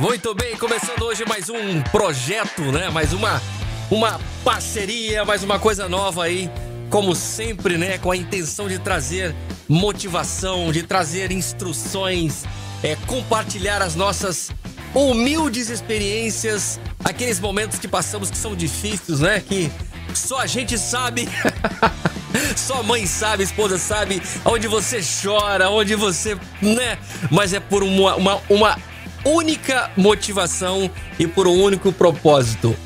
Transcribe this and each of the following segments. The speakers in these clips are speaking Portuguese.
Muito bem, começando hoje mais um projeto, né? Mais uma uma parceria, mais uma coisa nova aí, como sempre, né, com a intenção de trazer motivação, de trazer instruções, é compartilhar as nossas humildes experiências, aqueles momentos que passamos que são difíceis, né? Que só a gente sabe. Só mãe sabe, esposa sabe, onde você chora, onde você, né? Mas é por uma, uma, uma única motivação e por um único propósito: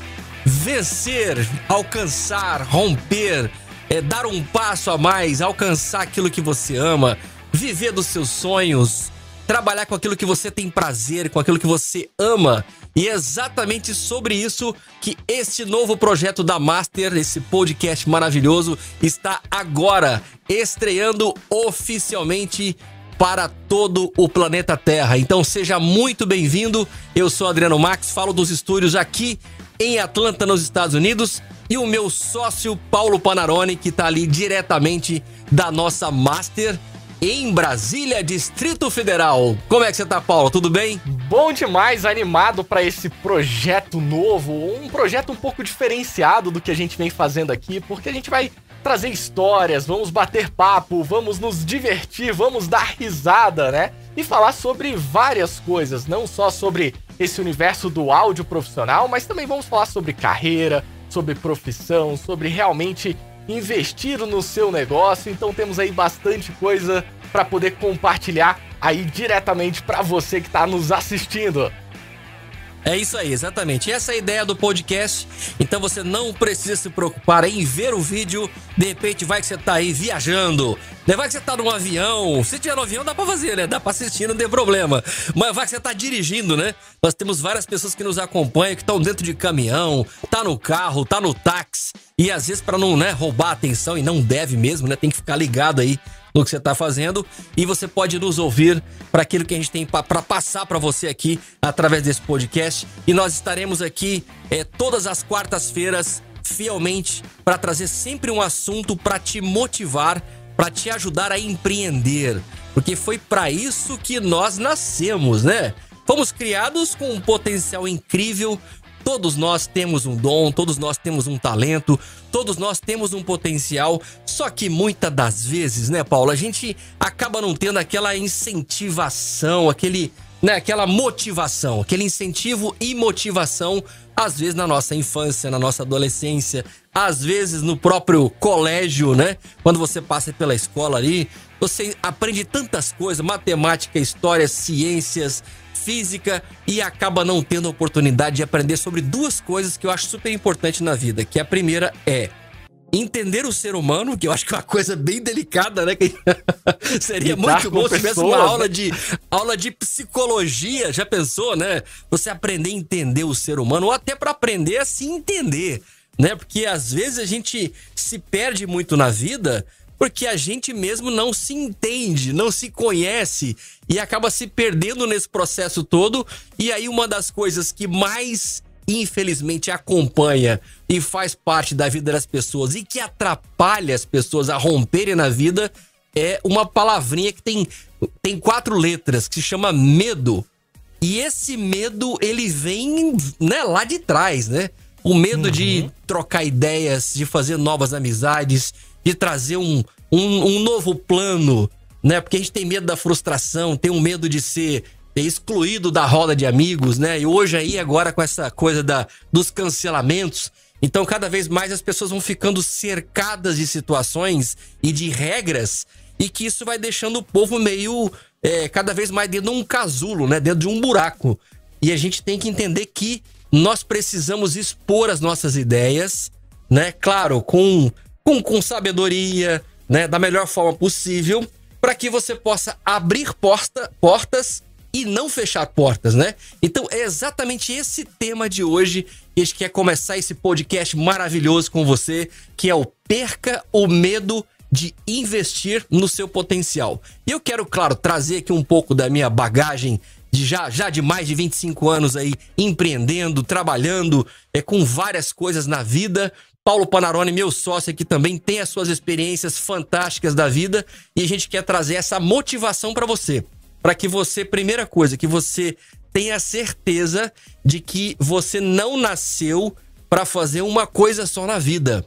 vencer, alcançar, romper, é, dar um passo a mais, alcançar aquilo que você ama, viver dos seus sonhos, trabalhar com aquilo que você tem prazer, com aquilo que você ama. E é exatamente sobre isso que este novo projeto da Master, esse podcast maravilhoso, está agora estreando oficialmente para todo o planeta Terra. Então seja muito bem-vindo. Eu sou Adriano Max, falo dos estúdios aqui em Atlanta, nos Estados Unidos, e o meu sócio Paulo Panarone, que está ali diretamente da nossa Master em Brasília, Distrito Federal. Como é que você tá, Paulo? Tudo bem? Bom demais, animado para esse projeto novo, um projeto um pouco diferenciado do que a gente vem fazendo aqui, porque a gente vai trazer histórias, vamos bater papo, vamos nos divertir, vamos dar risada, né? E falar sobre várias coisas, não só sobre esse universo do áudio profissional, mas também vamos falar sobre carreira, sobre profissão, sobre realmente investir no seu negócio. Então temos aí bastante coisa para poder compartilhar aí diretamente para você que está nos assistindo. É isso aí, exatamente. Essa é a ideia do podcast. Então você não precisa se preocupar em ver o vídeo. De repente vai que você tá aí viajando. Né? Vai que você tá num avião. Se tiver no avião, dá pra fazer, né? Dá pra assistir, não tem problema. Mas vai que você tá dirigindo, né? Nós temos várias pessoas que nos acompanham, que estão dentro de caminhão, tá no carro, tá no táxi. E às vezes, para não né, roubar a atenção, e não deve mesmo, né? Tem que ficar ligado aí no que você está fazendo e você pode nos ouvir para aquilo que a gente tem para passar para você aqui através desse podcast. E nós estaremos aqui é, todas as quartas-feiras fielmente para trazer sempre um assunto para te motivar, para te ajudar a empreender, porque foi para isso que nós nascemos, né? Fomos criados com um potencial incrível, Todos nós temos um dom, todos nós temos um talento, todos nós temos um potencial, só que muitas das vezes, né, Paulo, a gente acaba não tendo aquela incentivação, aquele, né, aquela motivação, aquele incentivo e motivação, às vezes na nossa infância, na nossa adolescência, às vezes no próprio colégio, né? Quando você passa pela escola ali, você aprende tantas coisas, matemática, história, ciências, física e acaba não tendo a oportunidade de aprender sobre duas coisas que eu acho super importante na vida, que a primeira é entender o ser humano, que eu acho que é uma coisa bem delicada, né? Seria muito bom se tivesse uma aula né? de aula de psicologia, já pensou, né? Você aprender a entender o ser humano ou até para aprender a se entender, né? Porque às vezes a gente se perde muito na vida porque a gente mesmo não se entende, não se conhece e acaba se perdendo nesse processo todo. E aí, uma das coisas que mais infelizmente acompanha e faz parte da vida das pessoas e que atrapalha as pessoas a romperem na vida é uma palavrinha que tem, tem quatro letras que se chama medo. E esse medo, ele vem né, lá de trás, né? O medo uhum. de trocar ideias, de fazer novas amizades, de trazer um, um, um novo plano, né? Porque a gente tem medo da frustração, tem um medo de ser excluído da roda de amigos, né? E hoje aí, agora com essa coisa da, dos cancelamentos, então cada vez mais as pessoas vão ficando cercadas de situações e de regras e que isso vai deixando o povo meio é, cada vez mais dentro de um casulo, né? Dentro de um buraco. E a gente tem que entender que nós precisamos expor as nossas ideias, né? Claro, com, com, com sabedoria, né, da melhor forma possível, para que você possa abrir porta, portas e não fechar portas, né? Então é exatamente esse tema de hoje que a gente quer começar esse podcast maravilhoso com você, que é o Perca o Medo de investir no seu potencial. E eu quero, claro, trazer aqui um pouco da minha bagagem de já, já de mais de 25 anos aí empreendendo, trabalhando é, com várias coisas na vida, Paulo Panarone, meu sócio aqui também, tem as suas experiências fantásticas da vida e a gente quer trazer essa motivação para você. Para que você, primeira coisa, que você tenha certeza de que você não nasceu para fazer uma coisa só na vida.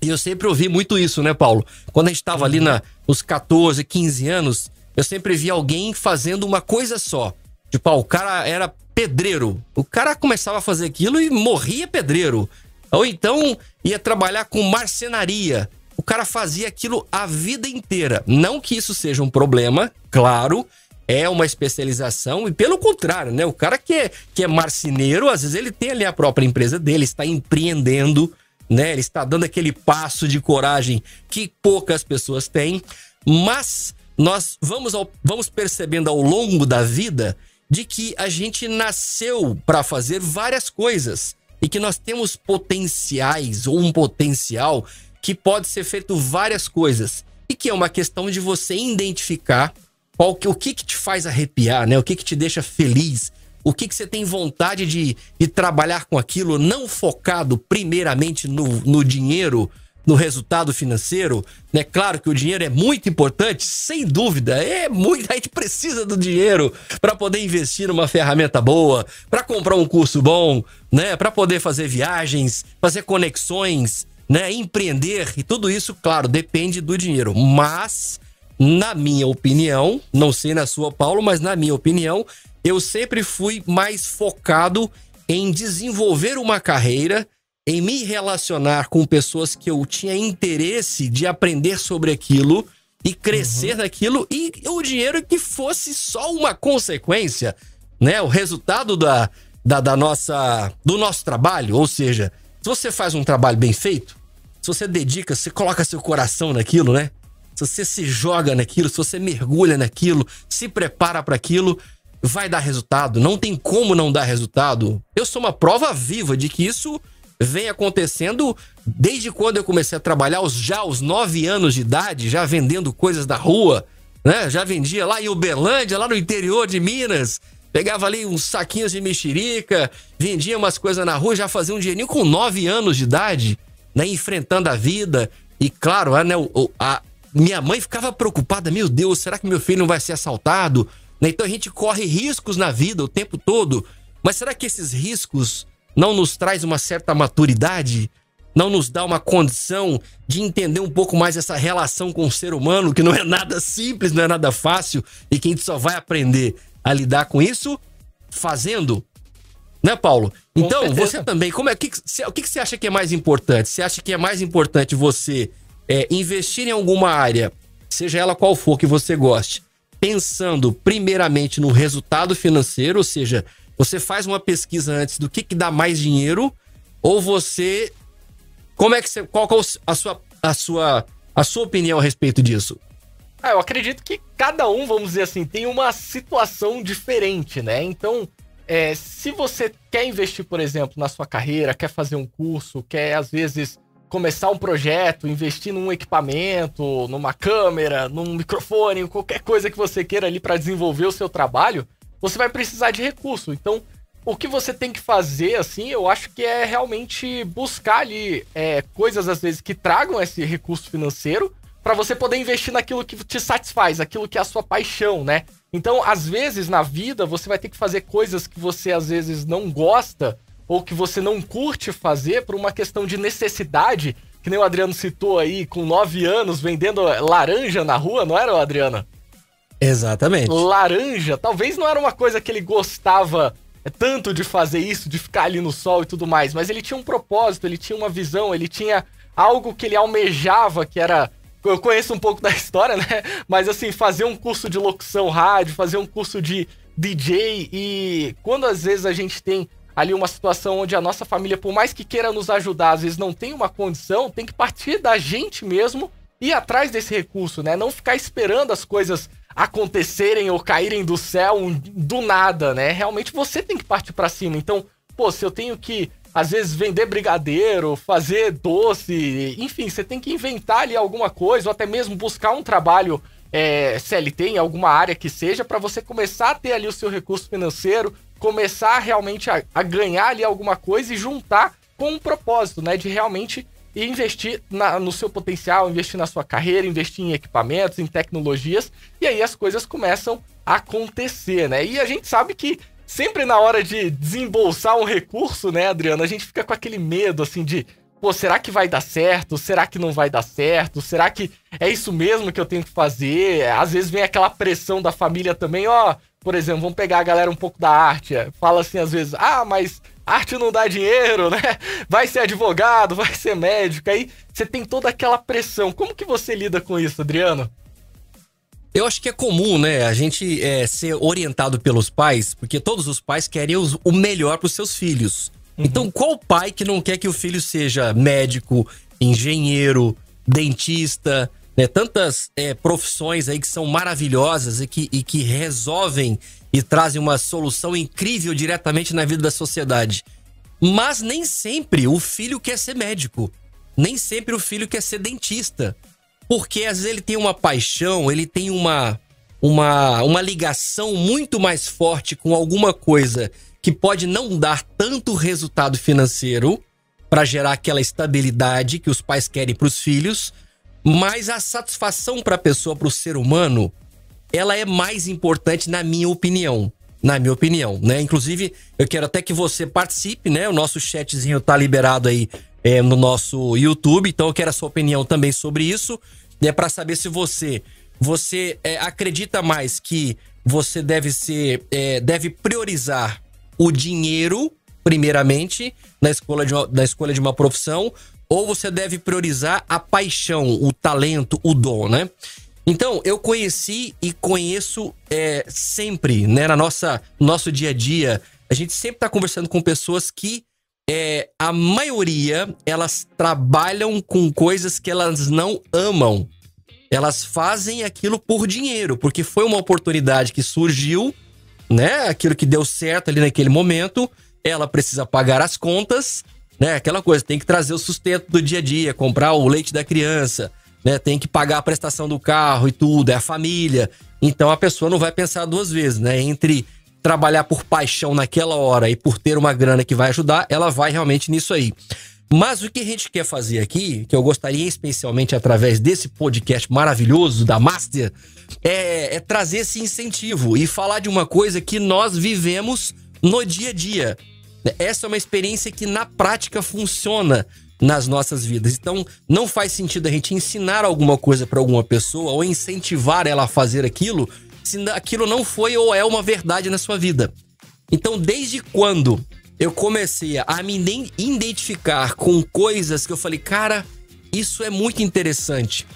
E eu sempre ouvi muito isso, né, Paulo? Quando a gente estava ali na, nos 14, 15 anos, eu sempre vi alguém fazendo uma coisa só. Tipo, ah, o cara era pedreiro. O cara começava a fazer aquilo e morria pedreiro. Ou então ia trabalhar com marcenaria. O cara fazia aquilo a vida inteira. Não que isso seja um problema, claro, é uma especialização e pelo contrário, né? O cara que é, que é marceneiro, às vezes ele tem ali a própria empresa dele, está empreendendo, né? Ele está dando aquele passo de coragem que poucas pessoas têm, mas nós vamos, ao, vamos percebendo ao longo da vida de que a gente nasceu para fazer várias coisas e que nós temos potenciais ou um potencial que pode ser feito várias coisas e que é uma questão de você identificar qual que, o que, que te faz arrepiar, né? O que, que te deixa feliz? O que, que você tem vontade de, de trabalhar com aquilo, não focado primeiramente no, no dinheiro, no resultado financeiro, né? Claro que o dinheiro é muito importante, sem dúvida, é muito, a gente precisa do dinheiro para poder investir numa ferramenta boa, para comprar um curso bom, né? Para poder fazer viagens, fazer conexões, né? Empreender e tudo isso, claro, depende do dinheiro, mas na minha opinião, não sei na sua, Paulo, mas na minha opinião, eu sempre fui mais focado em desenvolver uma carreira, em me relacionar com pessoas que eu tinha interesse de aprender sobre aquilo e crescer uhum. naquilo e o dinheiro que fosse só uma consequência, né? O resultado da, da, da nossa do nosso trabalho, ou seja, se você faz um trabalho bem feito, se você dedica, você coloca seu coração naquilo, né? se você se joga naquilo, se você mergulha naquilo, se prepara para aquilo, vai dar resultado. Não tem como não dar resultado. Eu sou uma prova viva de que isso vem acontecendo desde quando eu comecei a trabalhar, já aos nove anos de idade, já vendendo coisas da rua, né? Já vendia lá em Uberlândia, lá no interior de Minas. Pegava ali uns saquinhos de mexerica, vendia umas coisas na rua, já fazia um dinheirinho com nove anos de idade, né? Enfrentando a vida. E claro, né, a, minha mãe ficava preocupada, meu Deus, será que meu filho não vai ser assaltado? Né? Então a gente corre riscos na vida o tempo todo. Mas será que esses riscos não nos traz uma certa maturidade? Não nos dá uma condição de entender um pouco mais essa relação com o ser humano, que não é nada simples, não é nada fácil, e que a gente só vai aprender a lidar com isso fazendo. Né, Paulo? Então, você também, como é que, o que, que você acha que é mais importante? Você acha que é mais importante você é, investir em alguma área, seja ela qual for que você goste, pensando primeiramente no resultado financeiro, ou seja, você faz uma pesquisa antes do que, que dá mais dinheiro, ou você. Como é que você. Qual, qual a sua, a sua, a sua opinião a respeito disso? Ah, eu acredito que cada um, vamos dizer assim, tem uma situação diferente, né? Então, é, se você quer investir, por exemplo, na sua carreira, quer fazer um curso, quer às vezes começar um projeto, investir num equipamento, numa câmera, num microfone, qualquer coisa que você queira ali para desenvolver o seu trabalho, você vai precisar de recurso. Então, o que você tem que fazer, assim, eu acho que é realmente buscar ali é, coisas, às vezes, que tragam esse recurso financeiro para você poder investir naquilo que te satisfaz, aquilo que é a sua paixão, né? Então, às vezes, na vida, você vai ter que fazer coisas que você, às vezes, não gosta, ou que você não curte fazer por uma questão de necessidade, que nem o Adriano citou aí, com nove anos vendendo laranja na rua, não era, Adriana? Exatamente. Laranja, talvez não era uma coisa que ele gostava tanto de fazer isso, de ficar ali no sol e tudo mais, mas ele tinha um propósito, ele tinha uma visão, ele tinha algo que ele almejava, que era eu conheço um pouco da história, né? Mas assim, fazer um curso de locução rádio, fazer um curso de DJ e quando às vezes a gente tem ali uma situação onde a nossa família, por mais que queira nos ajudar, às vezes não tem uma condição, tem que partir da gente mesmo e atrás desse recurso, né? Não ficar esperando as coisas acontecerem ou caírem do céu do nada, né? Realmente você tem que partir para cima. Então, pô, se eu tenho que às vezes vender brigadeiro, fazer doce, enfim, você tem que inventar ali alguma coisa ou até mesmo buscar um trabalho é, CLT em alguma área que seja para você começar a ter ali o seu recurso financeiro, começar realmente a, a ganhar ali alguma coisa e juntar com um propósito, né? De realmente investir na, no seu potencial, investir na sua carreira, investir em equipamentos, em tecnologias, e aí as coisas começam a acontecer, né? E a gente sabe que sempre na hora de desembolsar um recurso, né, Adriano, a gente fica com aquele medo, assim, de pô, será que vai dar certo? Será que não vai dar certo? Será que é isso mesmo que eu tenho que fazer? Às vezes vem aquela pressão da família também, ó. Por exemplo, vamos pegar a galera um pouco da arte. Fala assim às vezes, ah, mas arte não dá dinheiro, né? Vai ser advogado, vai ser médico. Aí você tem toda aquela pressão. Como que você lida com isso, Adriano? Eu acho que é comum, né, a gente é, ser orientado pelos pais, porque todos os pais querem o melhor para os seus filhos. Uhum. Então, qual pai que não quer que o filho seja médico, engenheiro, dentista, né? Tantas é, profissões aí que são maravilhosas e que, e que resolvem e trazem uma solução incrível diretamente na vida da sociedade. Mas nem sempre o filho quer ser médico. Nem sempre o filho quer ser dentista. Porque às vezes ele tem uma paixão, ele tem uma, uma, uma ligação muito mais forte com alguma coisa que pode não dar tanto resultado financeiro para gerar aquela estabilidade que os pais querem para os filhos, mas a satisfação para a pessoa, para o ser humano, ela é mais importante na minha opinião. Na minha opinião, né? Inclusive, eu quero até que você participe, né? O nosso chatzinho tá liberado aí é, no nosso YouTube, então eu quero a sua opinião também sobre isso, né? Para saber se você você é, acredita mais que você deve ser é, deve priorizar o dinheiro, primeiramente, na escolha, de uma, na escolha de uma profissão, ou você deve priorizar a paixão, o talento, o dom, né? Então, eu conheci e conheço é, sempre, né, na nossa nosso dia a dia, a gente sempre está conversando com pessoas que é, a maioria elas trabalham com coisas que elas não amam. Elas fazem aquilo por dinheiro, porque foi uma oportunidade que surgiu né? Aquilo que deu certo ali naquele momento, ela precisa pagar as contas, né? Aquela coisa, tem que trazer o sustento do dia a dia, comprar o leite da criança, né? Tem que pagar a prestação do carro e tudo, é a família. Então a pessoa não vai pensar duas vezes, né? Entre trabalhar por paixão naquela hora e por ter uma grana que vai ajudar, ela vai realmente nisso aí. Mas o que a gente quer fazer aqui, que eu gostaria especialmente através desse podcast maravilhoso da Master, é, é, trazer esse incentivo e falar de uma coisa que nós vivemos no dia a dia. Essa é uma experiência que na prática funciona nas nossas vidas. Então, não faz sentido a gente ensinar alguma coisa para alguma pessoa ou incentivar ela a fazer aquilo se aquilo não foi ou é uma verdade na sua vida. Então, desde quando eu comecei a me identificar com coisas que eu falei, cara, isso é muito interessante.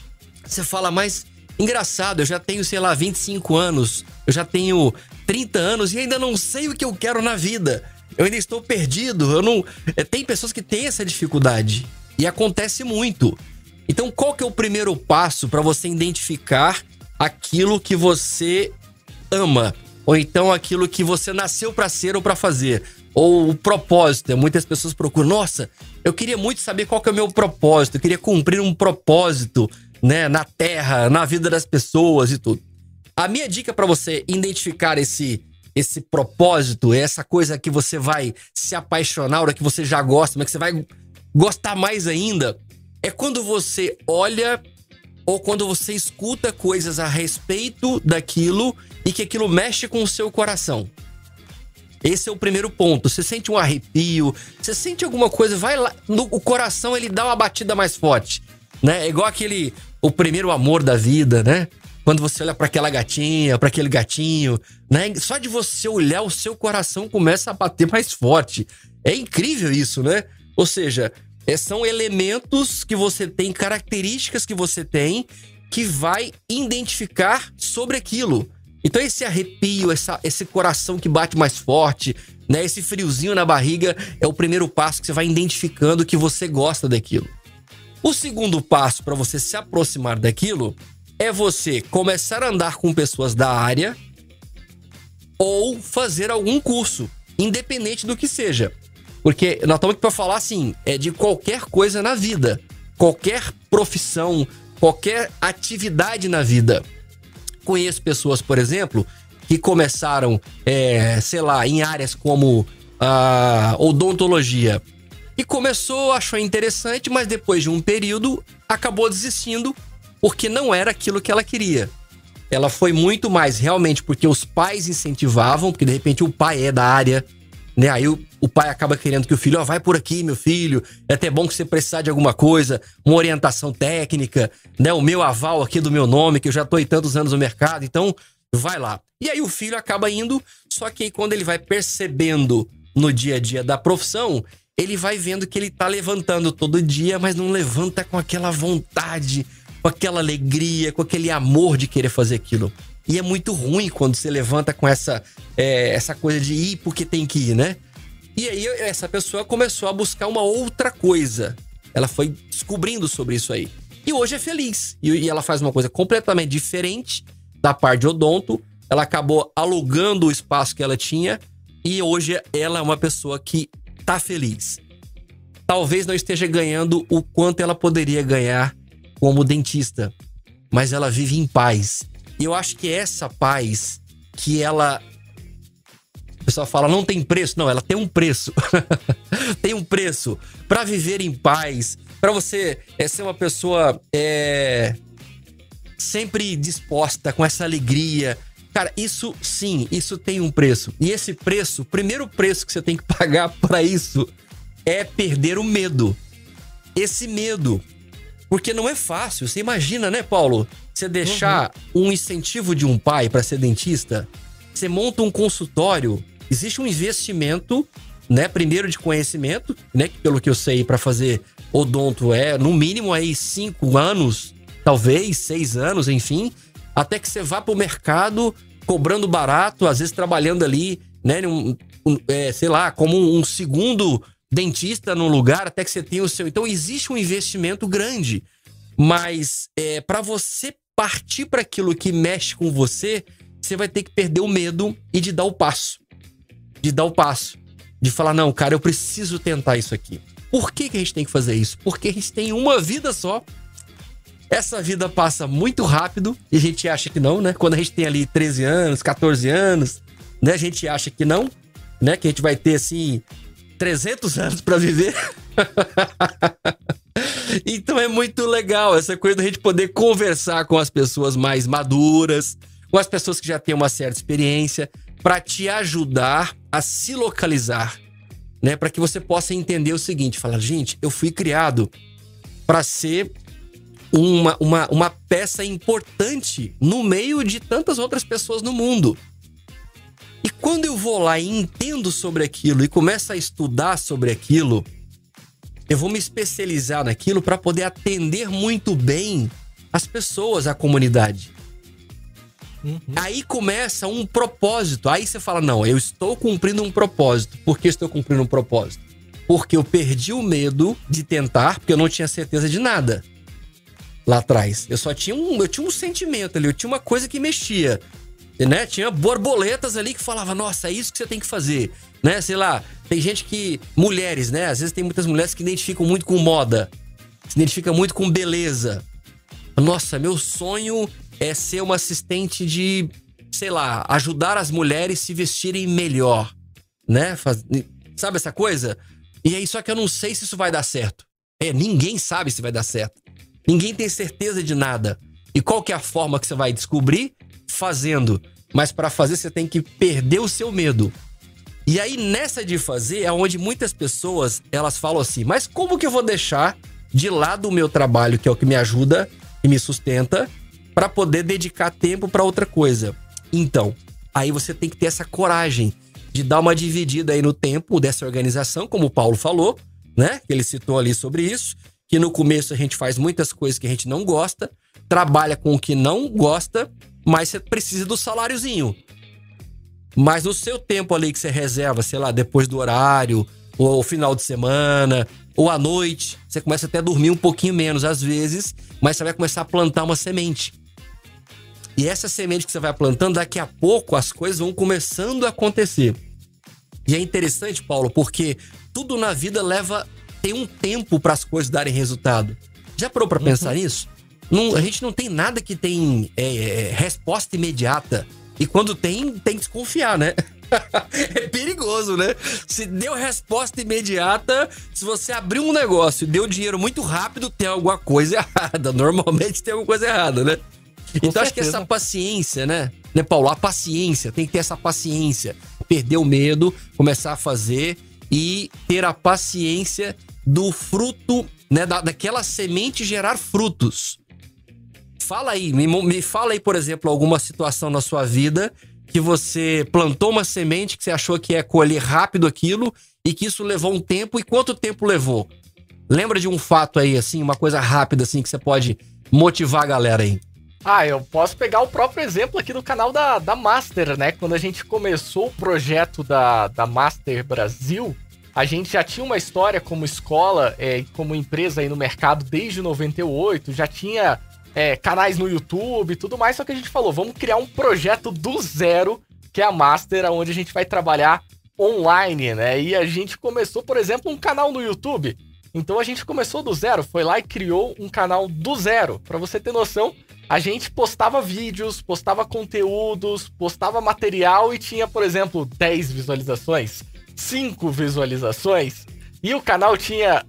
Você fala, mas engraçado, eu já tenho, sei lá, 25 anos, eu já tenho 30 anos e ainda não sei o que eu quero na vida. Eu ainda estou perdido, eu não. É, tem pessoas que têm essa dificuldade e acontece muito. Então, qual que é o primeiro passo para você identificar aquilo que você ama? Ou então aquilo que você nasceu para ser ou para fazer? Ou o propósito. Muitas pessoas procuram, nossa, eu queria muito saber qual que é o meu propósito. Eu queria cumprir um propósito, né, na terra, na vida das pessoas e tudo. A minha dica para você identificar esse esse propósito, essa coisa que você vai se apaixonar, hora que você já gosta, mas que você vai gostar mais ainda, é quando você olha ou quando você escuta coisas a respeito daquilo e que aquilo mexe com o seu coração. Esse é o primeiro ponto. Você sente um arrepio, você sente alguma coisa, vai lá, no, o coração ele dá uma batida mais forte, né? É igual aquele o primeiro amor da vida, né? Quando você olha para aquela gatinha, para aquele gatinho, né? Só de você olhar o seu coração começa a bater mais forte. É incrível isso, né? Ou seja, é, são elementos que você tem, características que você tem que vai identificar sobre aquilo. Então esse arrepio, essa, esse coração que bate mais forte, né, esse friozinho na barriga é o primeiro passo que você vai identificando que você gosta daquilo. O segundo passo para você se aproximar daquilo é você começar a andar com pessoas da área ou fazer algum curso, independente do que seja. Porque nós estamos aqui para falar assim, é de qualquer coisa na vida, qualquer profissão, qualquer atividade na vida. Conheço pessoas, por exemplo, que começaram, é, sei lá, em áreas como a odontologia. E começou, achou interessante, mas depois de um período acabou desistindo porque não era aquilo que ela queria. ela foi muito mais realmente porque os pais incentivavam, porque de repente o pai é da área, né? Aí o, o pai acaba querendo que o filho, ó, oh, vai por aqui, meu filho. É até bom que você precisar de alguma coisa, uma orientação técnica, né? O meu aval aqui do meu nome, que eu já tô aí tantos anos no mercado, então vai lá. E aí o filho acaba indo, só que aí quando ele vai percebendo no dia a dia da profissão, ele vai vendo que ele tá levantando todo dia, mas não levanta com aquela vontade, com aquela alegria, com aquele amor de querer fazer aquilo. E é muito ruim quando você levanta com essa, é, essa coisa de ir porque tem que ir, né? E aí essa pessoa começou a buscar uma outra coisa. Ela foi descobrindo sobre isso aí. E hoje é feliz. E, e ela faz uma coisa completamente diferente da parte de odonto. Ela acabou alugando o espaço que ela tinha. E hoje ela é uma pessoa que tá feliz. Talvez não esteja ganhando o quanto ela poderia ganhar como dentista. Mas ela vive em paz. E eu acho que essa paz que ela. O pessoal fala, não tem preço. Não, ela tem um preço. tem um preço. para viver em paz, para você é, ser uma pessoa é, sempre disposta, com essa alegria. Cara, isso sim, isso tem um preço. E esse preço, o primeiro preço que você tem que pagar para isso é perder o medo. Esse medo. Porque não é fácil. Você imagina, né, Paulo? Você deixar uhum. um incentivo de um pai para ser dentista, você monta um consultório, existe um investimento, né? Primeiro de conhecimento, né? Que pelo que eu sei, para fazer odonto é no mínimo aí cinco anos, talvez seis anos, enfim, até que você vá para o mercado cobrando barato, às vezes trabalhando ali, né? Um, um, é, sei lá, como um segundo dentista no lugar, até que você tenha o seu. Então existe um investimento grande. Mas é, para você partir para aquilo que mexe com você, você vai ter que perder o medo e de dar o passo. De dar o passo. De falar, não, cara, eu preciso tentar isso aqui. Por que, que a gente tem que fazer isso? Porque a gente tem uma vida só. Essa vida passa muito rápido e a gente acha que não, né? Quando a gente tem ali 13 anos, 14 anos, né? A gente acha que não, né? Que a gente vai ter assim 300 anos para viver. então é muito legal essa coisa da gente poder conversar com as pessoas mais maduras, com as pessoas que já têm uma certa experiência, para te ajudar a se localizar, né? Para que você possa entender o seguinte: falar, gente, eu fui criado para ser uma, uma, uma peça importante no meio de tantas outras pessoas no mundo. Quando eu vou lá e entendo sobre aquilo e começo a estudar sobre aquilo, eu vou me especializar naquilo para poder atender muito bem as pessoas, a comunidade. Uhum. Aí começa um propósito. Aí você fala: não, eu estou cumprindo um propósito. Por que estou cumprindo um propósito? Porque eu perdi o medo de tentar, porque eu não tinha certeza de nada lá atrás. Eu só tinha um, eu tinha um sentimento ali, eu tinha uma coisa que mexia. Né? Tinha borboletas ali que falava: "Nossa, é isso que você tem que fazer" né? Sei lá, tem gente que. Mulheres, né? Às vezes tem muitas mulheres que identificam muito com moda, se identificam muito com beleza. Nossa, meu sonho é ser uma assistente de, sei lá, ajudar as mulheres se vestirem melhor, né? Faz, sabe essa coisa? E aí, só que eu não sei se isso vai dar certo. É, ninguém sabe se vai dar certo. Ninguém tem certeza de nada. E qual que é a forma que você vai descobrir? Fazendo. Mas para fazer você tem que perder o seu medo. E aí, nessa de fazer, é onde muitas pessoas elas falam assim: mas como que eu vou deixar de lado o meu trabalho, que é o que me ajuda e me sustenta, para poder dedicar tempo para outra coisa? Então, aí você tem que ter essa coragem de dar uma dividida aí no tempo dessa organização, como o Paulo falou, né? Que ele citou ali sobre isso, que no começo a gente faz muitas coisas que a gente não gosta, trabalha com o que não gosta, mas você precisa do saláriozinho. Mas no seu tempo ali que você reserva, sei lá, depois do horário, ou final de semana, ou à noite, você começa até a dormir um pouquinho menos às vezes, mas você vai começar a plantar uma semente. E essa semente que você vai plantando, daqui a pouco as coisas vão começando a acontecer. E é interessante, Paulo, porque tudo na vida leva tem um tempo para as coisas darem resultado. Já parou para uhum. pensar nisso? Não, a gente não tem nada que tem é, é, resposta imediata. E quando tem, tem que desconfiar, né? é perigoso, né? Se deu resposta imediata, se você abriu um negócio e deu dinheiro muito rápido, tem alguma coisa errada. Normalmente tem alguma coisa errada, né? então certeza. acho que essa paciência, né? Né, Paulo? A paciência, tem que ter essa paciência. Perder o medo, começar a fazer e ter a paciência do fruto, né? Da, daquela semente gerar frutos. Fala aí, me, me fala aí, por exemplo, alguma situação na sua vida que você plantou uma semente que você achou que ia colher rápido aquilo e que isso levou um tempo. E quanto tempo levou? Lembra de um fato aí, assim, uma coisa rápida, assim, que você pode motivar a galera aí? Ah, eu posso pegar o próprio exemplo aqui do canal da, da Master, né? Quando a gente começou o projeto da, da Master Brasil, a gente já tinha uma história como escola é, como empresa aí no mercado desde 98, já tinha é, canais no YouTube e tudo mais, só que a gente falou, vamos criar um projeto do zero, que é a Master, onde a gente vai trabalhar online, né? E a gente começou, por exemplo, um canal no YouTube. Então a gente começou do zero, foi lá e criou um canal do zero. Para você ter noção, a gente postava vídeos, postava conteúdos, postava material e tinha, por exemplo, 10 visualizações, 5 visualizações, e o canal tinha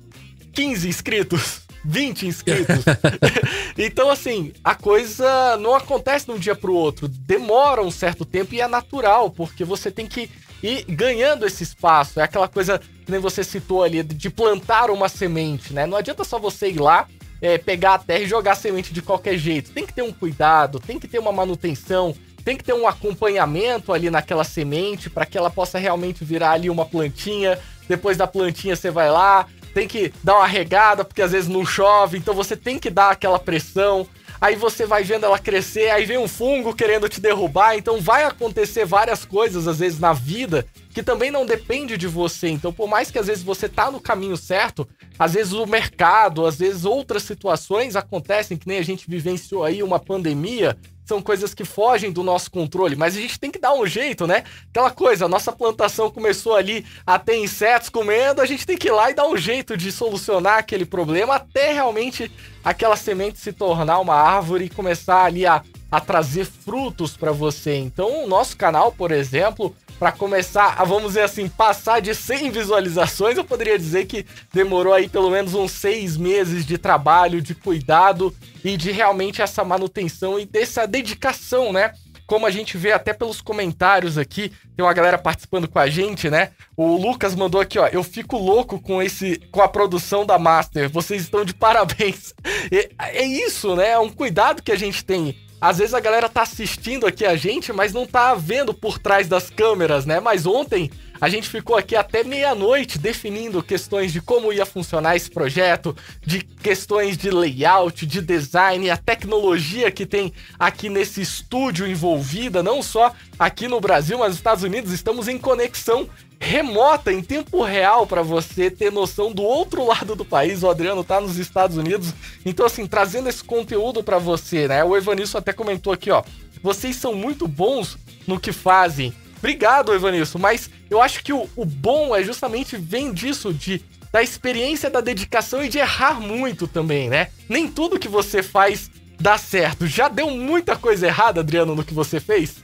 15 inscritos. 20 inscritos. então, assim, a coisa não acontece de um dia pro outro. Demora um certo tempo e é natural, porque você tem que ir ganhando esse espaço. É aquela coisa que nem você citou ali, de plantar uma semente, né? Não adianta só você ir lá é, pegar a terra e jogar semente de qualquer jeito. Tem que ter um cuidado, tem que ter uma manutenção, tem que ter um acompanhamento ali naquela semente para que ela possa realmente virar ali uma plantinha. Depois da plantinha você vai lá, tem que dar uma regada porque às vezes não chove, então você tem que dar aquela pressão. Aí você vai vendo ela crescer, aí vem um fungo querendo te derrubar, então vai acontecer várias coisas às vezes na vida que também não depende de você. Então, por mais que às vezes você tá no caminho certo, às vezes o mercado, às vezes outras situações acontecem, que nem a gente vivenciou aí uma pandemia, são coisas que fogem do nosso controle, mas a gente tem que dar um jeito, né? Aquela coisa, a nossa plantação começou ali a ter insetos comendo, a gente tem que ir lá e dar um jeito de solucionar aquele problema até realmente aquela semente se tornar uma árvore e começar ali a, a trazer frutos para você. Então, o nosso canal, por exemplo, para começar a, vamos dizer assim, passar de 100 visualizações, eu poderia dizer que demorou aí pelo menos uns seis meses de trabalho, de cuidado e de realmente essa manutenção e dessa dedicação, né? Como a gente vê até pelos comentários aqui, tem uma galera participando com a gente, né? O Lucas mandou aqui, ó, eu fico louco com esse com a produção da Master. Vocês estão de parabéns. É, é isso, né? É um cuidado que a gente tem às vezes a galera tá assistindo aqui a gente, mas não tá vendo por trás das câmeras, né? Mas ontem a gente ficou aqui até meia-noite definindo questões de como ia funcionar esse projeto, de questões de layout, de design, a tecnologia que tem aqui nesse estúdio envolvida, não só aqui no Brasil, mas nos Estados Unidos, estamos em conexão remota, em tempo real, para você ter noção do outro lado do país. O Adriano tá nos Estados Unidos. Então, assim, trazendo esse conteúdo para você, né? O Evanilson até comentou aqui, ó. Vocês são muito bons no que fazem. Obrigado, Evanilson. Mas eu acho que o, o bom é justamente vem disso, de da experiência, da dedicação e de errar muito também, né? Nem tudo que você faz dá certo. Já deu muita coisa errada, Adriano, no que você fez?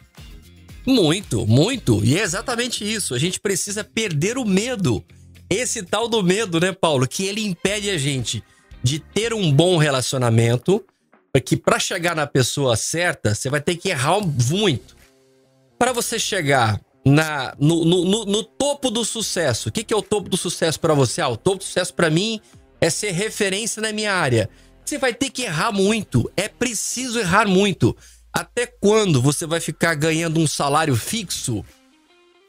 Muito, muito. E é exatamente isso. A gente precisa perder o medo. Esse tal do medo, né, Paulo? Que ele impede a gente de ter um bom relacionamento. Porque para chegar na pessoa certa, você vai ter que errar muito. Para você chegar na, no, no, no, no, topo do sucesso, o que, que é o topo do sucesso para você? Ah, o topo do sucesso para mim é ser referência na minha área. Você vai ter que errar muito. É preciso errar muito. Até quando você vai ficar ganhando um salário fixo,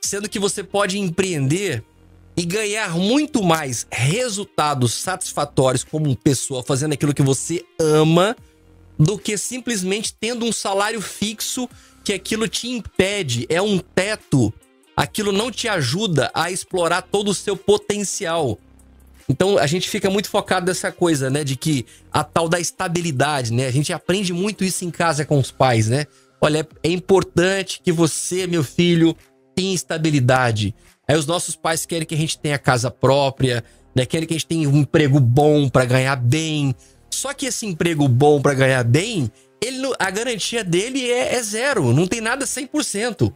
sendo que você pode empreender e ganhar muito mais resultados satisfatórios como pessoa fazendo aquilo que você ama do que simplesmente tendo um salário fixo que aquilo te impede, é um teto, aquilo não te ajuda a explorar todo o seu potencial. Então a gente fica muito focado nessa coisa, né? De que a tal da estabilidade, né? A gente aprende muito isso em casa com os pais, né? Olha, é importante que você, meu filho, tenha estabilidade. Aí os nossos pais querem que a gente tenha casa própria, né? Querem que a gente tenha um emprego bom para ganhar bem. Só que esse emprego bom para ganhar bem, ele, a garantia dele é, é zero, não tem nada 100%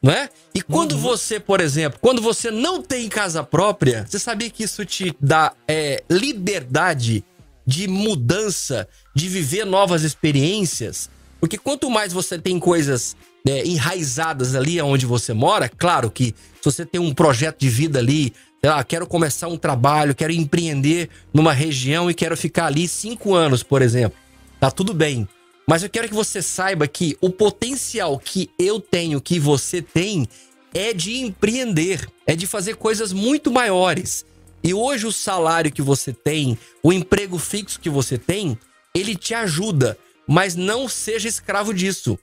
não é? E quando uhum. você, por exemplo, quando você não tem casa própria, você sabia que isso te dá é, liberdade de mudança, de viver novas experiências, porque quanto mais você tem coisas né, enraizadas ali onde você mora, claro que se você tem um projeto de vida ali, sei lá, quero começar um trabalho, quero empreender numa região e quero ficar ali cinco anos, por exemplo, tá tudo bem. Mas eu quero que você saiba que o potencial que eu tenho, que você tem, é de empreender, é de fazer coisas muito maiores. E hoje o salário que você tem, o emprego fixo que você tem, ele te ajuda, mas não seja escravo disso.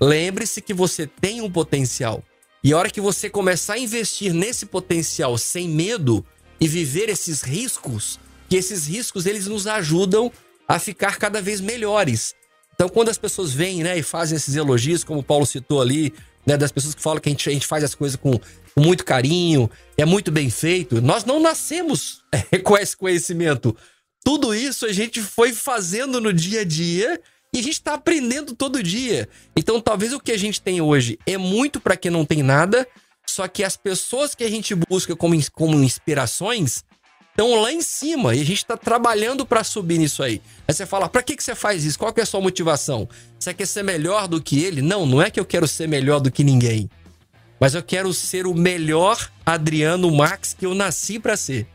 Lembre-se que você tem um potencial. E a hora que você começar a investir nesse potencial sem medo e viver esses riscos, que esses riscos eles nos ajudam a ficar cada vez melhores. Então, quando as pessoas vêm né, e fazem esses elogios, como o Paulo citou ali, né, das pessoas que falam que a gente, a gente faz as coisas com, com muito carinho, é muito bem feito. Nós não nascemos é, com esse conhecimento. Tudo isso a gente foi fazendo no dia a dia e a gente está aprendendo todo dia. Então, talvez o que a gente tem hoje é muito para quem não tem nada, só que as pessoas que a gente busca como, como inspirações estão lá em cima e a gente está trabalhando para subir nisso aí. Aí você fala, para que, que você faz isso? Qual que é a sua motivação? Você quer ser melhor do que ele? Não, não é que eu quero ser melhor do que ninguém. Mas eu quero ser o melhor Adriano Max que eu nasci para ser.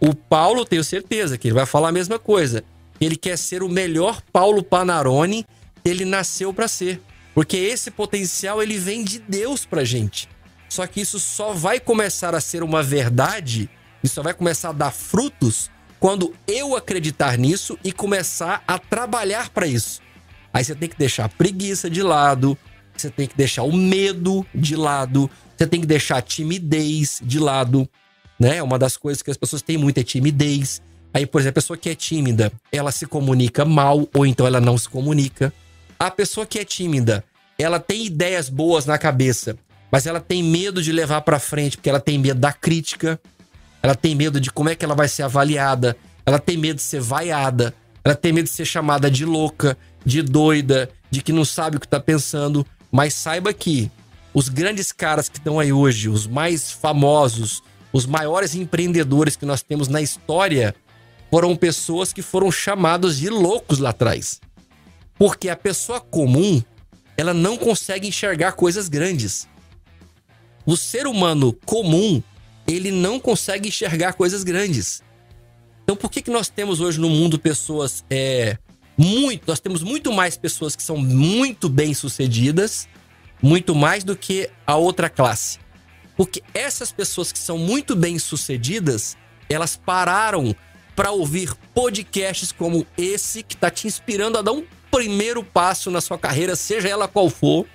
O Paulo, tenho certeza que ele vai falar a mesma coisa. Ele quer ser o melhor Paulo Panarone que ele nasceu para ser. Porque esse potencial ele vem de Deus pra gente. Só que isso só vai começar a ser uma verdade, isso só vai começar a dar frutos quando eu acreditar nisso e começar a trabalhar para isso. Aí você tem que deixar a preguiça de lado, você tem que deixar o medo de lado, você tem que deixar a timidez de lado, né? Uma das coisas que as pessoas têm muito é timidez. Aí, por exemplo, a pessoa que é tímida, ela se comunica mal ou então ela não se comunica. A pessoa que é tímida, ela tem ideias boas na cabeça, mas ela tem medo de levar para frente porque ela tem medo da crítica. Ela tem medo de como é que ela vai ser avaliada. Ela tem medo de ser vaiada. Ela tem medo de ser chamada de louca, de doida, de que não sabe o que tá pensando. Mas saiba que os grandes caras que estão aí hoje, os mais famosos, os maiores empreendedores que nós temos na história, foram pessoas que foram chamados de loucos lá atrás. Porque a pessoa comum, ela não consegue enxergar coisas grandes. O ser humano comum, ele não consegue enxergar coisas grandes. Então, por que, que nós temos hoje no mundo pessoas é, muito. Nós temos muito mais pessoas que são muito bem sucedidas, muito mais do que a outra classe. Porque essas pessoas que são muito bem sucedidas, elas pararam para ouvir podcasts como esse que está te inspirando a dar um primeiro passo na sua carreira, seja ela qual for.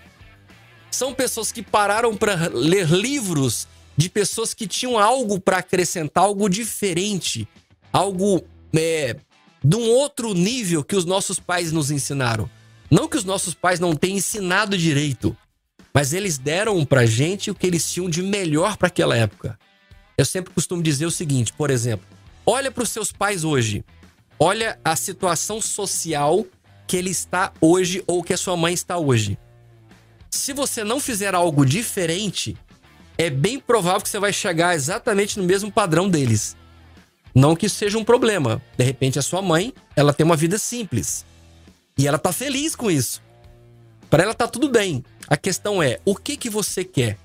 São pessoas que pararam para ler livros de pessoas que tinham algo para acrescentar, algo diferente, algo é, de um outro nível que os nossos pais nos ensinaram. Não que os nossos pais não tenham ensinado direito, mas eles deram pra gente o que eles tinham de melhor para aquela época. Eu sempre costumo dizer o seguinte, por exemplo, Olha para os seus pais hoje. Olha a situação social que ele está hoje ou que a sua mãe está hoje. Se você não fizer algo diferente, é bem provável que você vai chegar exatamente no mesmo padrão deles. Não que isso seja um problema. De repente, a sua mãe, ela tem uma vida simples. E ela tá feliz com isso. Para ela tá tudo bem. A questão é, o que que você quer?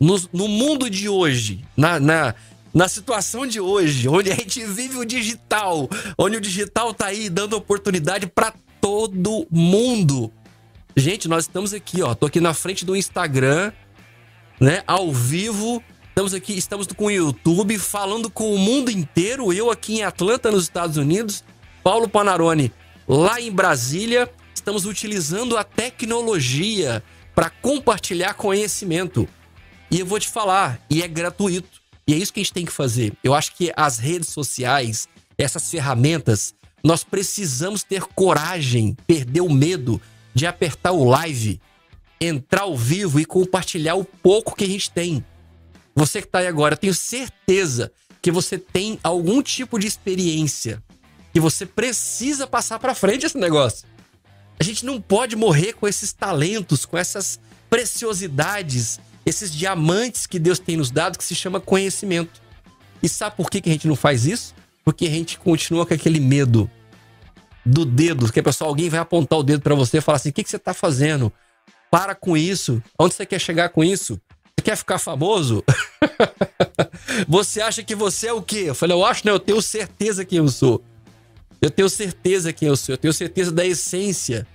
No, no mundo de hoje, na, na, na situação de hoje, onde a gente vive o digital, onde o digital tá aí dando oportunidade para todo mundo. Gente, nós estamos aqui, ó, tô aqui na frente do Instagram, né, ao vivo. Estamos aqui, estamos com o YouTube falando com o mundo inteiro, eu aqui em Atlanta, nos Estados Unidos, Paulo Panarone lá em Brasília. Estamos utilizando a tecnologia para compartilhar conhecimento. E eu vou te falar, e é gratuito. E é isso que a gente tem que fazer. Eu acho que as redes sociais, essas ferramentas, nós precisamos ter coragem, perder o medo de apertar o live, entrar ao vivo e compartilhar o pouco que a gente tem. Você que está aí agora, eu tenho certeza que você tem algum tipo de experiência que você precisa passar para frente esse negócio. A gente não pode morrer com esses talentos, com essas preciosidades esses diamantes que Deus tem nos dado que se chama conhecimento. E sabe por que, que a gente não faz isso? Porque a gente continua com aquele medo. do dedo, que a pessoa, alguém vai apontar o dedo para você e falar assim: o que, que você tá fazendo? Para com isso. Onde você quer chegar com isso? Você quer ficar famoso? você acha que você é o quê? Eu falei, eu acho, não, eu tenho certeza quem eu sou. Eu tenho certeza quem eu sou, eu tenho certeza da essência,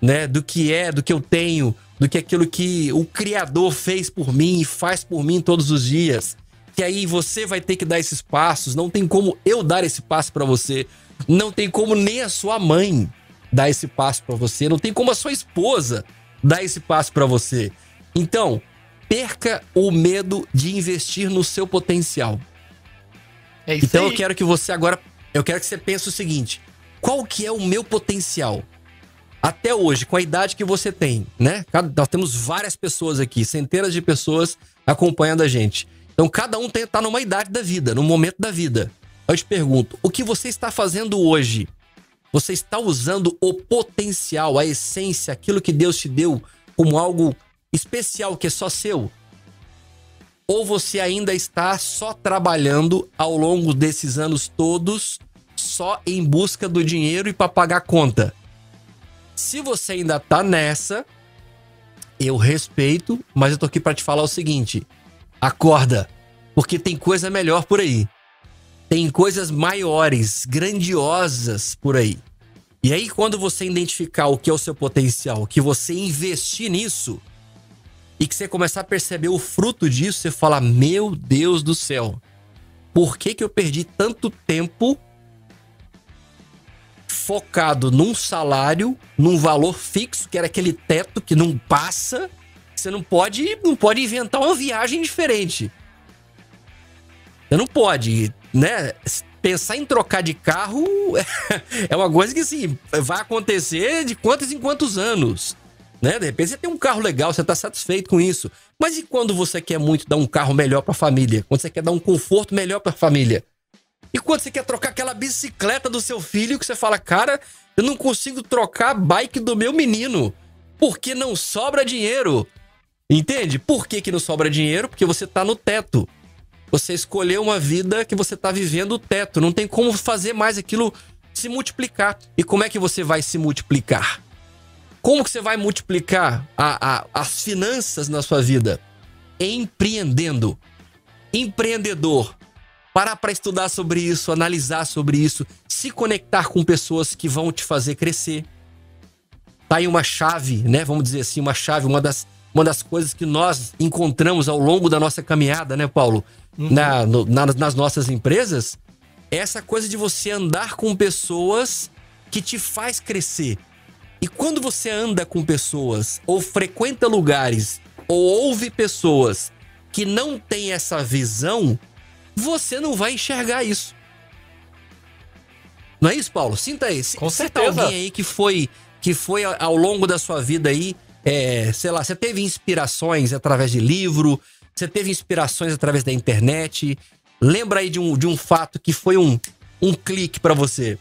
né? Do que é, do que eu tenho, do que aquilo que o Criador fez por mim e faz por mim todos os dias. Que aí você vai ter que dar esses passos, não tem como eu dar esse passo para você, não tem como nem a sua mãe dar esse passo para você, não tem como a sua esposa dar esse passo para você. Então, perca o medo de investir no seu potencial. É isso então aí. eu quero que você agora eu quero que você pense o seguinte: qual que é o meu potencial? Até hoje, com a idade que você tem, né? Nós temos várias pessoas aqui, centenas de pessoas acompanhando a gente. Então, cada um está numa idade da vida, num momento da vida. Eu te pergunto: o que você está fazendo hoje? Você está usando o potencial, a essência, aquilo que Deus te deu como algo especial que é só seu? Ou você ainda está só trabalhando ao longo desses anos todos só em busca do dinheiro e para pagar conta? Se você ainda tá nessa, eu respeito, mas eu tô aqui para te falar o seguinte: acorda, porque tem coisa melhor por aí. Tem coisas maiores, grandiosas por aí. E aí, quando você identificar o que é o seu potencial, que você investir nisso, e que você começar a perceber o fruto disso, você fala: Meu Deus do céu, por que, que eu perdi tanto tempo focado num salário, num valor fixo, que era aquele teto que não passa? Você não pode, não pode inventar uma viagem diferente. Você não pode, né? Pensar em trocar de carro é uma coisa que, assim, vai acontecer de quantos em quantos anos né? De repente você tem um carro legal, você está satisfeito com isso. Mas e quando você quer muito dar um carro melhor para a família? Quando você quer dar um conforto melhor para a família? E quando você quer trocar aquela bicicleta do seu filho que você fala, cara, eu não consigo trocar a bike do meu menino, porque não sobra dinheiro. Entende? Por que, que não sobra dinheiro? Porque você está no teto. Você escolheu uma vida que você está vivendo o teto. Não tem como fazer mais aquilo se multiplicar. E como é que você vai se multiplicar? Como que você vai multiplicar a, a, as finanças na sua vida? Empreendendo. Empreendedor. Parar para estudar sobre isso, analisar sobre isso, se conectar com pessoas que vão te fazer crescer. Tá aí uma chave, né? Vamos dizer assim, uma chave, uma das, uma das coisas que nós encontramos ao longo da nossa caminhada, né, Paulo? Uhum. Na, no, na, nas nossas empresas, é essa coisa de você andar com pessoas que te faz crescer, e quando você anda com pessoas, ou frequenta lugares, ou ouve pessoas que não têm essa visão, você não vai enxergar isso. Não é isso, Paulo? Sinta aí. Com Sinta certeza. alguém aí que foi, que foi ao longo da sua vida aí, é, sei lá, você teve inspirações através de livro, você teve inspirações através da internet. Lembra aí de um, de um fato que foi um, um clique para você.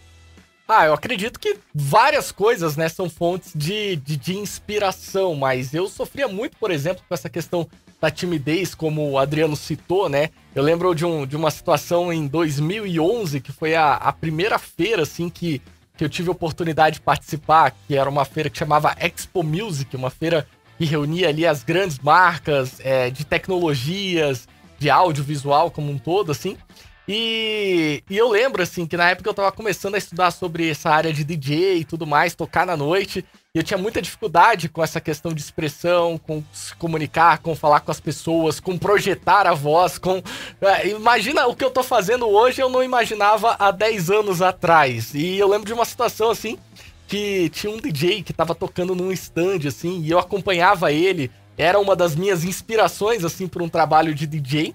Ah, eu acredito que várias coisas, né, são fontes de, de, de, inspiração, mas eu sofria muito, por exemplo, com essa questão da timidez, como o Adriano citou, né? Eu lembro de, um, de uma situação em 2011, que foi a, a primeira feira, assim, que, que eu tive a oportunidade de participar, que era uma feira que chamava Expo Music, uma feira que reunia ali as grandes marcas é, de tecnologias, de audiovisual como um todo, assim. E, e, eu lembro, assim, que na época eu tava começando a estudar sobre essa área de DJ e tudo mais, tocar na noite. E eu tinha muita dificuldade com essa questão de expressão, com se comunicar, com falar com as pessoas, com projetar a voz, com. É, imagina o que eu tô fazendo hoje, eu não imaginava há 10 anos atrás. E eu lembro de uma situação assim, que tinha um DJ que tava tocando num stand, assim, e eu acompanhava ele. Era uma das minhas inspirações, assim, para um trabalho de DJ.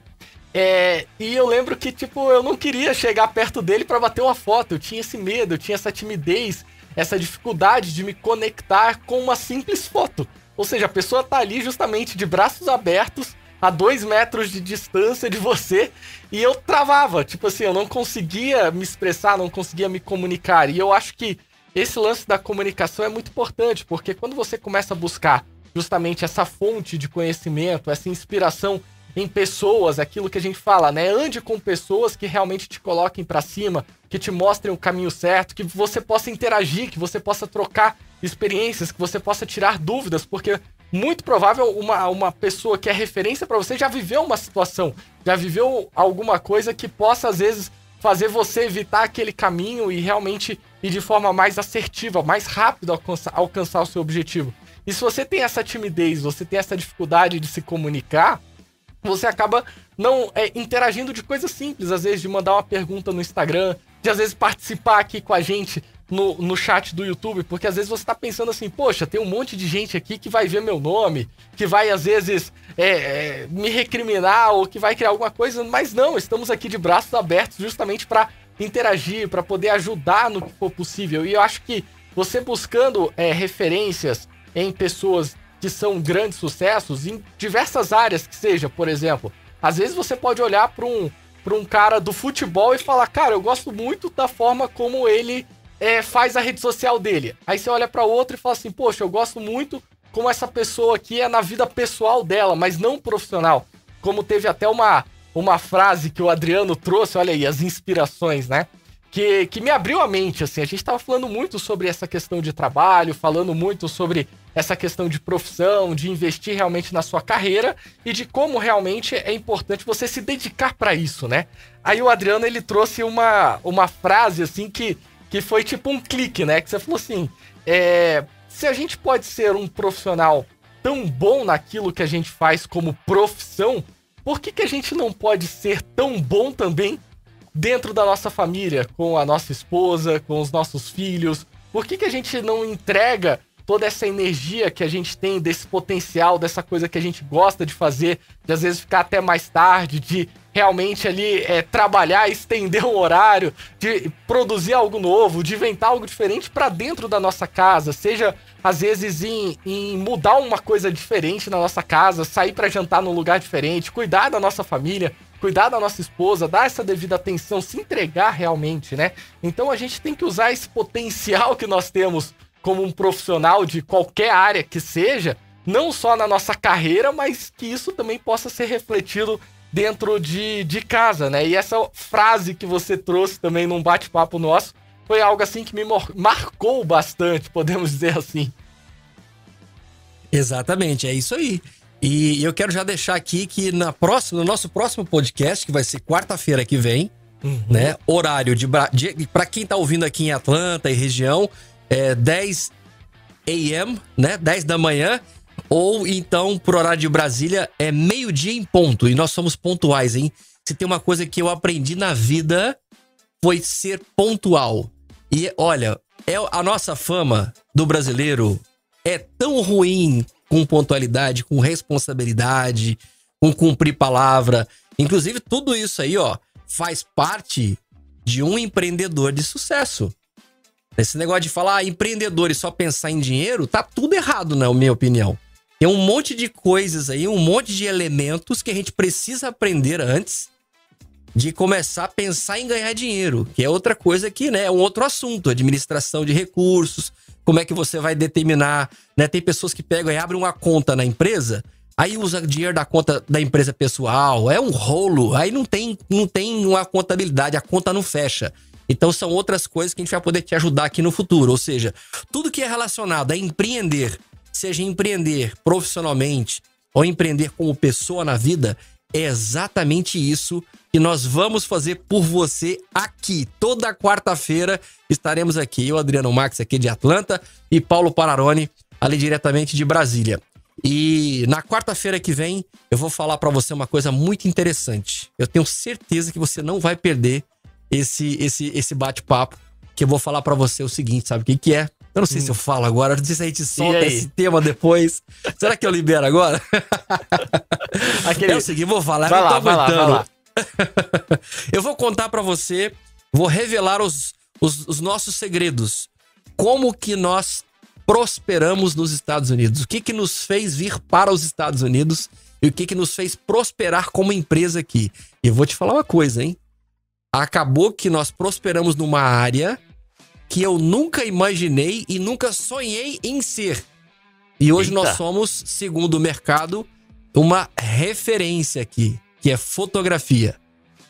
É, e eu lembro que, tipo, eu não queria chegar perto dele para bater uma foto. Eu tinha esse medo, eu tinha essa timidez, essa dificuldade de me conectar com uma simples foto. Ou seja, a pessoa tá ali justamente de braços abertos, a dois metros de distância de você, e eu travava. Tipo assim, eu não conseguia me expressar, não conseguia me comunicar. E eu acho que esse lance da comunicação é muito importante, porque quando você começa a buscar justamente essa fonte de conhecimento, essa inspiração em pessoas, aquilo que a gente fala, né? Ande com pessoas que realmente te coloquem para cima, que te mostrem o caminho certo, que você possa interagir, que você possa trocar experiências, que você possa tirar dúvidas, porque muito provável uma, uma pessoa que é referência para você já viveu uma situação, já viveu alguma coisa que possa às vezes fazer você evitar aquele caminho e realmente ir de forma mais assertiva, mais rápido alcançar, alcançar o seu objetivo. E se você tem essa timidez, você tem essa dificuldade de se comunicar, você acaba não é, interagindo de coisas simples, às vezes de mandar uma pergunta no Instagram, de às vezes participar aqui com a gente no, no chat do YouTube, porque às vezes você tá pensando assim, poxa, tem um monte de gente aqui que vai ver meu nome, que vai às vezes é, é, me recriminar ou que vai criar alguma coisa, mas não, estamos aqui de braços abertos justamente para interagir, para poder ajudar no que for possível. E eu acho que você buscando é, referências em pessoas que são grandes sucessos em diversas áreas que seja, por exemplo. Às vezes você pode olhar para um, um cara do futebol e falar, cara, eu gosto muito da forma como ele é, faz a rede social dele. Aí você olha para outro e fala assim, poxa, eu gosto muito como essa pessoa aqui é na vida pessoal dela, mas não profissional. Como teve até uma, uma frase que o Adriano trouxe, olha aí, as inspirações, né? que, que me abriu a mente, assim. A gente tava falando muito sobre essa questão de trabalho, falando muito sobre essa questão de profissão, de investir realmente na sua carreira e de como realmente é importante você se dedicar para isso, né? Aí o Adriano, ele trouxe uma, uma frase, assim, que, que foi tipo um clique, né? Que você falou assim, é, se a gente pode ser um profissional tão bom naquilo que a gente faz como profissão, por que, que a gente não pode ser tão bom também dentro da nossa família, com a nossa esposa, com os nossos filhos? Por que, que a gente não entrega toda essa energia que a gente tem, desse potencial, dessa coisa que a gente gosta de fazer, de às vezes ficar até mais tarde, de realmente ali é, trabalhar, estender o horário, de produzir algo novo, de inventar algo diferente para dentro da nossa casa, seja às vezes em, em, mudar uma coisa diferente na nossa casa, sair para jantar num lugar diferente, cuidar da nossa família cuidar da nossa esposa, dar essa devida atenção, se entregar realmente, né? Então a gente tem que usar esse potencial que nós temos como um profissional de qualquer área que seja, não só na nossa carreira, mas que isso também possa ser refletido dentro de, de casa, né? E essa frase que você trouxe também num bate-papo nosso foi algo assim que me marcou bastante, podemos dizer assim. Exatamente, é isso aí. E eu quero já deixar aqui que na próxima, no nosso próximo podcast, que vai ser quarta-feira que vem, uhum. né? Horário de, de para quem tá ouvindo aqui em Atlanta e região, é 10 AM, né? 10 da manhã. Ou então, por horário de Brasília, é meio-dia em ponto. E nós somos pontuais, hein? Se tem uma coisa que eu aprendi na vida, foi ser pontual. E olha, é a nossa fama do brasileiro é tão ruim com pontualidade, com responsabilidade, com cumprir palavra. Inclusive, tudo isso aí, ó, faz parte de um empreendedor de sucesso. Esse negócio de falar ah, empreendedor e só pensar em dinheiro, tá tudo errado, na minha opinião. Tem um monte de coisas aí, um monte de elementos que a gente precisa aprender antes de começar a pensar em ganhar dinheiro, que é outra coisa que, né, é um outro assunto, administração de recursos, como é que você vai determinar, né? Tem pessoas que pegam e abrem uma conta na empresa, aí usa dinheiro da conta da empresa pessoal, é um rolo, aí não tem, não tem uma contabilidade, a conta não fecha. Então são outras coisas que a gente vai poder te ajudar aqui no futuro, ou seja, tudo que é relacionado a empreender, seja empreender profissionalmente ou empreender como pessoa na vida, é exatamente isso que nós vamos fazer por você aqui. Toda quarta-feira estaremos aqui. Eu, Adriano Max, aqui de Atlanta, e Paulo Pararone, ali diretamente de Brasília. E na quarta-feira que vem, eu vou falar para você uma coisa muito interessante. Eu tenho certeza que você não vai perder esse esse esse bate-papo, que eu vou falar para você o seguinte, sabe o que que é? Eu não sei hum. se eu falo agora, não sei se a gente solta esse tema depois. Será que eu libero agora? Aquele... É o seguinte, vou falar, vai lá, tô vai lá. eu vou contar para você, vou revelar os, os, os, nossos segredos. Como que nós prosperamos nos Estados Unidos? O que que nos fez vir para os Estados Unidos e o que que nos fez prosperar como empresa aqui? E eu vou te falar uma coisa, hein? Acabou que nós prosperamos numa área que eu nunca imaginei e nunca sonhei em ser. E hoje Eita. nós somos, segundo o mercado, uma referência aqui, que é fotografia.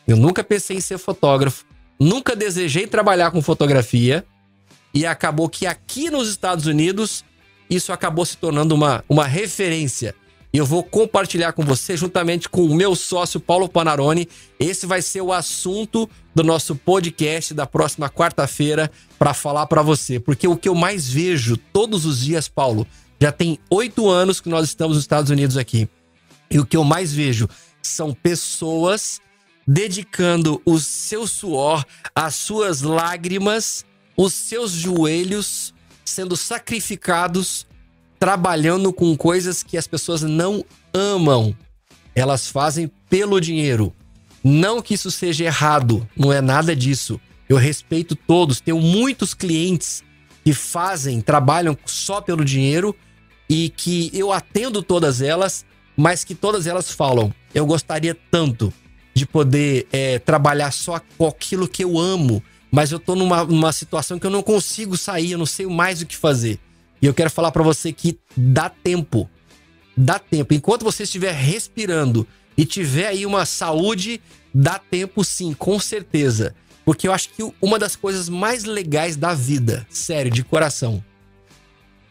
Eu nunca pensei em ser fotógrafo, nunca desejei trabalhar com fotografia e acabou que aqui nos Estados Unidos isso acabou se tornando uma, uma referência. E eu vou compartilhar com você, juntamente com o meu sócio Paulo Panarone. Esse vai ser o assunto do nosso podcast da próxima quarta-feira para falar para você. Porque o que eu mais vejo todos os dias, Paulo, já tem oito anos que nós estamos nos Estados Unidos aqui. E o que eu mais vejo são pessoas dedicando o seu suor, as suas lágrimas, os seus joelhos sendo sacrificados, trabalhando com coisas que as pessoas não amam. Elas fazem pelo dinheiro. Não que isso seja errado, não é nada disso. Eu respeito todos, tenho muitos clientes que fazem, trabalham só pelo dinheiro e que eu atendo todas elas, mas que todas elas falam: eu gostaria tanto de poder é, trabalhar só com aquilo que eu amo, mas eu tô numa, numa situação que eu não consigo sair, eu não sei mais o que fazer. E eu quero falar para você que dá tempo. Dá tempo. Enquanto você estiver respirando e tiver aí uma saúde, dá tempo sim, com certeza. Porque eu acho que uma das coisas mais legais da vida, sério, de coração,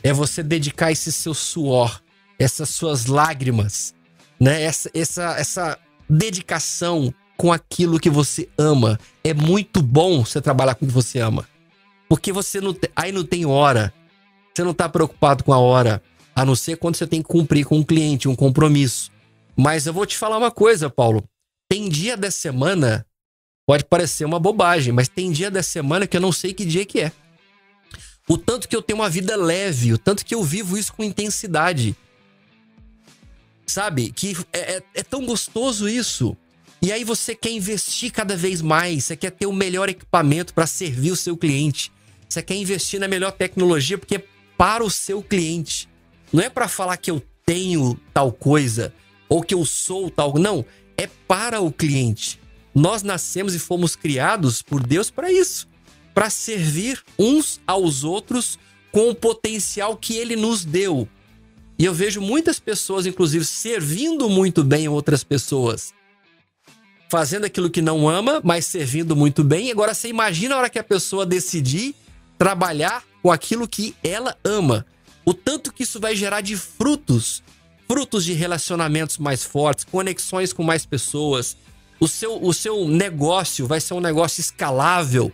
é você dedicar esse seu suor, essas suas lágrimas, né? Essa, essa, essa dedicação com aquilo que você ama. É muito bom você trabalhar com o que você ama. Porque você não aí não tem hora. Você não tá preocupado com a hora, a não ser quando você tem que cumprir com um cliente, um compromisso. Mas eu vou te falar uma coisa, Paulo. Tem dia da semana, pode parecer uma bobagem, mas tem dia da semana que eu não sei que dia que é. O tanto que eu tenho uma vida leve, o tanto que eu vivo isso com intensidade. Sabe? Que é, é, é tão gostoso isso. E aí você quer investir cada vez mais, você quer ter o melhor equipamento para servir o seu cliente. Você quer investir na melhor tecnologia porque para o seu cliente. Não é para falar que eu tenho tal coisa ou que eu sou tal, não, é para o cliente. Nós nascemos e fomos criados por Deus para isso, para servir uns aos outros com o potencial que ele nos deu. E eu vejo muitas pessoas, inclusive, servindo muito bem outras pessoas fazendo aquilo que não ama, mas servindo muito bem. Agora você imagina a hora que a pessoa decidir trabalhar com aquilo que ela ama. O tanto que isso vai gerar de frutos, frutos de relacionamentos mais fortes, conexões com mais pessoas. O seu, o seu negócio vai ser um negócio escalável.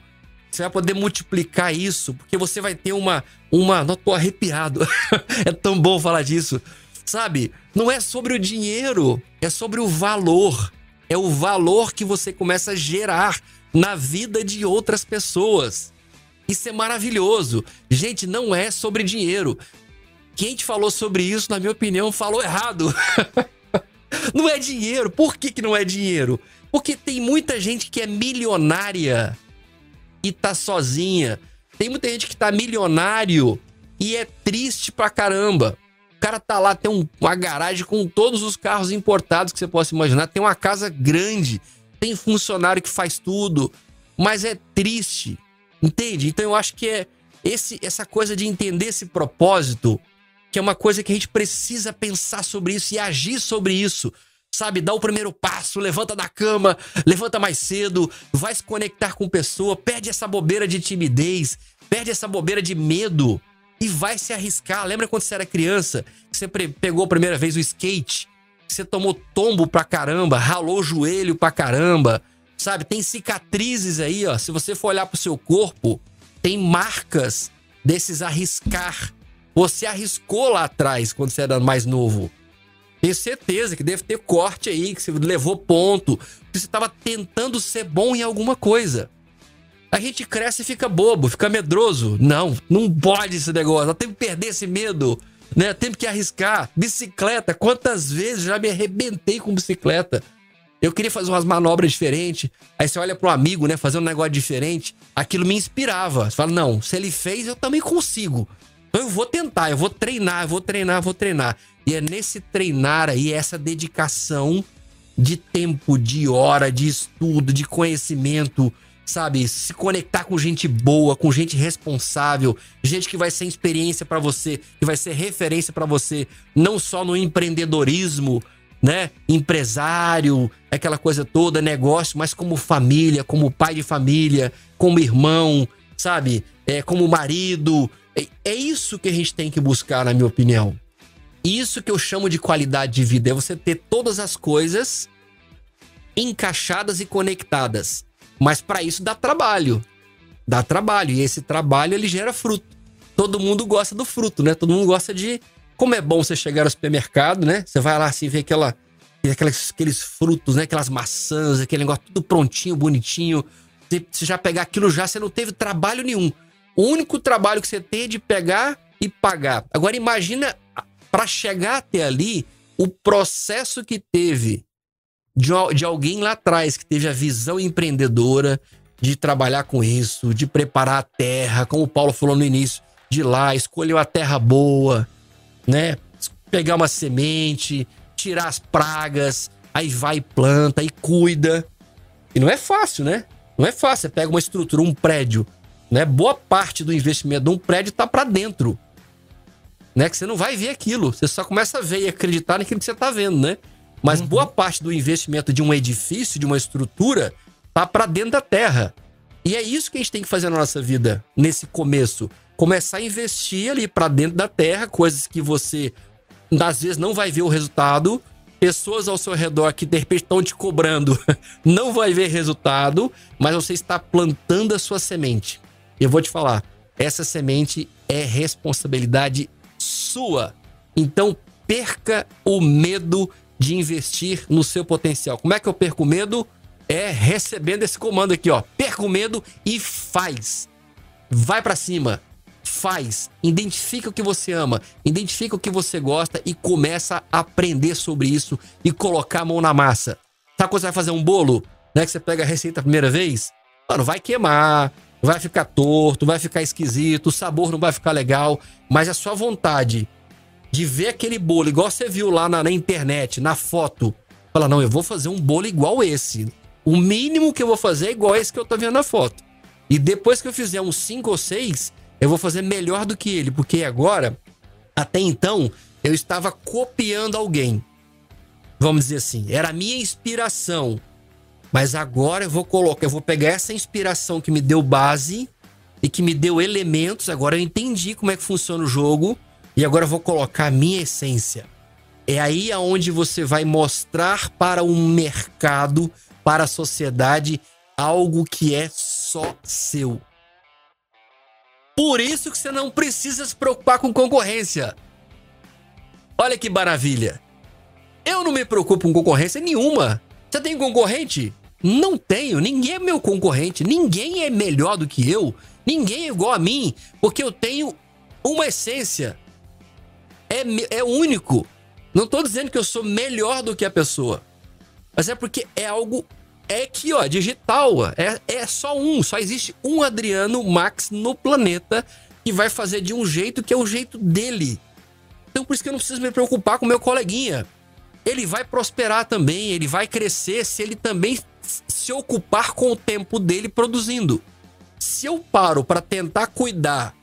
Você vai poder multiplicar isso, porque você vai ter uma. uma não tô arrepiado. é tão bom falar disso. Sabe? Não é sobre o dinheiro, é sobre o valor é o valor que você começa a gerar na vida de outras pessoas. Isso é maravilhoso. Gente, não é sobre dinheiro. Quem te falou sobre isso, na minha opinião, falou errado. não é dinheiro. Por que, que não é dinheiro? Porque tem muita gente que é milionária e tá sozinha. Tem muita gente que tá milionário e é triste pra caramba cara tá lá, tem um, uma garagem com todos os carros importados que você possa imaginar, tem uma casa grande, tem funcionário que faz tudo, mas é triste, entende? Então eu acho que é esse, essa coisa de entender esse propósito, que é uma coisa que a gente precisa pensar sobre isso e agir sobre isso. Sabe, dá o primeiro passo, levanta da cama, levanta mais cedo, vai se conectar com pessoa, perde essa bobeira de timidez, perde essa bobeira de medo e vai se arriscar. Lembra quando você era criança, você pegou a primeira vez o skate, você tomou tombo pra caramba, ralou o joelho pra caramba, sabe? Tem cicatrizes aí, ó. Se você for olhar pro seu corpo, tem marcas desses arriscar. Você arriscou lá atrás quando você era mais novo. Tenho certeza que deve ter corte aí, que você levou ponto, que você estava tentando ser bom em alguma coisa a gente cresce e fica bobo, fica medroso. Não, não pode esse negócio. Nós temos que perder esse medo, né? Temos que arriscar. Bicicleta, quantas vezes já me arrebentei com bicicleta? Eu queria fazer umas manobras diferentes. Aí você olha pro amigo, né, fazendo um negócio diferente. Aquilo me inspirava. Você fala, não, se ele fez, eu também consigo. Então eu vou tentar, eu vou treinar, eu vou treinar, eu vou treinar. E é nesse treinar aí, essa dedicação de tempo, de hora, de estudo, de conhecimento, sabe, se conectar com gente boa, com gente responsável, gente que vai ser experiência para você, que vai ser referência para você, não só no empreendedorismo, né? Empresário, aquela coisa toda, negócio, mas como família, como pai de família, como irmão, sabe? É, como marido. É, é isso que a gente tem que buscar, na minha opinião. Isso que eu chamo de qualidade de vida. É você ter todas as coisas encaixadas e conectadas. Mas para isso dá trabalho. Dá trabalho. E esse trabalho ele gera fruto. Todo mundo gosta do fruto, né? Todo mundo gosta de como é bom você chegar ao supermercado, né? Você vai lá assim, ver aquela, aquelas, aqueles frutos, né? Aquelas maçãs, aquele negócio tudo prontinho, bonitinho. Você já pegar aquilo já, você não teve trabalho nenhum. O único trabalho que você tem é de pegar e pagar. Agora imagina para chegar até ali o processo que teve de, de alguém lá atrás que teve a visão empreendedora de trabalhar com isso, de preparar a terra, como o Paulo falou no início, de ir lá, escolheu a terra boa, né? Pegar uma semente, tirar as pragas, aí vai e planta e cuida. E não é fácil, né? Não é fácil. Você pega uma estrutura, um prédio, né? Boa parte do investimento de um prédio tá para dentro. Né? Que você não vai ver aquilo. Você só começa a ver e acreditar naquilo que você tá vendo, né? Mas uhum. boa parte do investimento de um edifício, de uma estrutura, tá para dentro da terra. E é isso que a gente tem que fazer na nossa vida nesse começo começar a investir ali para dentro da terra, coisas que você às vezes não vai ver o resultado, pessoas ao seu redor que de repente estão te cobrando, não vai ver resultado, mas você está plantando a sua semente. Eu vou te falar, essa semente é responsabilidade sua. Então perca o medo de investir no seu potencial. Como é que eu perco o medo? É recebendo esse comando aqui, ó. Perca o medo e faz. Vai para cima faz, identifica o que você ama, identifica o que você gosta e começa a aprender sobre isso e colocar a mão na massa. Sabe quando você vai fazer um bolo, né, que você pega a receita a primeira vez? Mano, vai queimar, vai ficar torto, vai ficar esquisito, o sabor não vai ficar legal, mas a sua vontade de ver aquele bolo, igual você viu lá na, na internet, na foto, fala, não, eu vou fazer um bolo igual esse. O mínimo que eu vou fazer é igual esse que eu tô vendo na foto. E depois que eu fizer uns 5 ou 6, eu vou fazer melhor do que ele, porque agora, até então, eu estava copiando alguém. Vamos dizer assim, era a minha inspiração. Mas agora eu vou colocar, eu vou pegar essa inspiração que me deu base e que me deu elementos, agora eu entendi como é que funciona o jogo e agora eu vou colocar a minha essência. É aí aonde você vai mostrar para um mercado, para a sociedade, algo que é só seu. Por isso que você não precisa se preocupar com concorrência. Olha que maravilha. Eu não me preocupo com concorrência nenhuma. Você tem concorrente? Não tenho. Ninguém é meu concorrente. Ninguém é melhor do que eu. Ninguém é igual a mim. Porque eu tenho uma essência. É, é único. Não estou dizendo que eu sou melhor do que a pessoa. Mas é porque é algo é que, ó, digital. É, é só um. Só existe um Adriano Max no planeta que vai fazer de um jeito que é o jeito dele. Então por isso que eu não preciso me preocupar com meu coleguinha. Ele vai prosperar também, ele vai crescer se ele também se ocupar com o tempo dele produzindo. Se eu paro para tentar cuidar,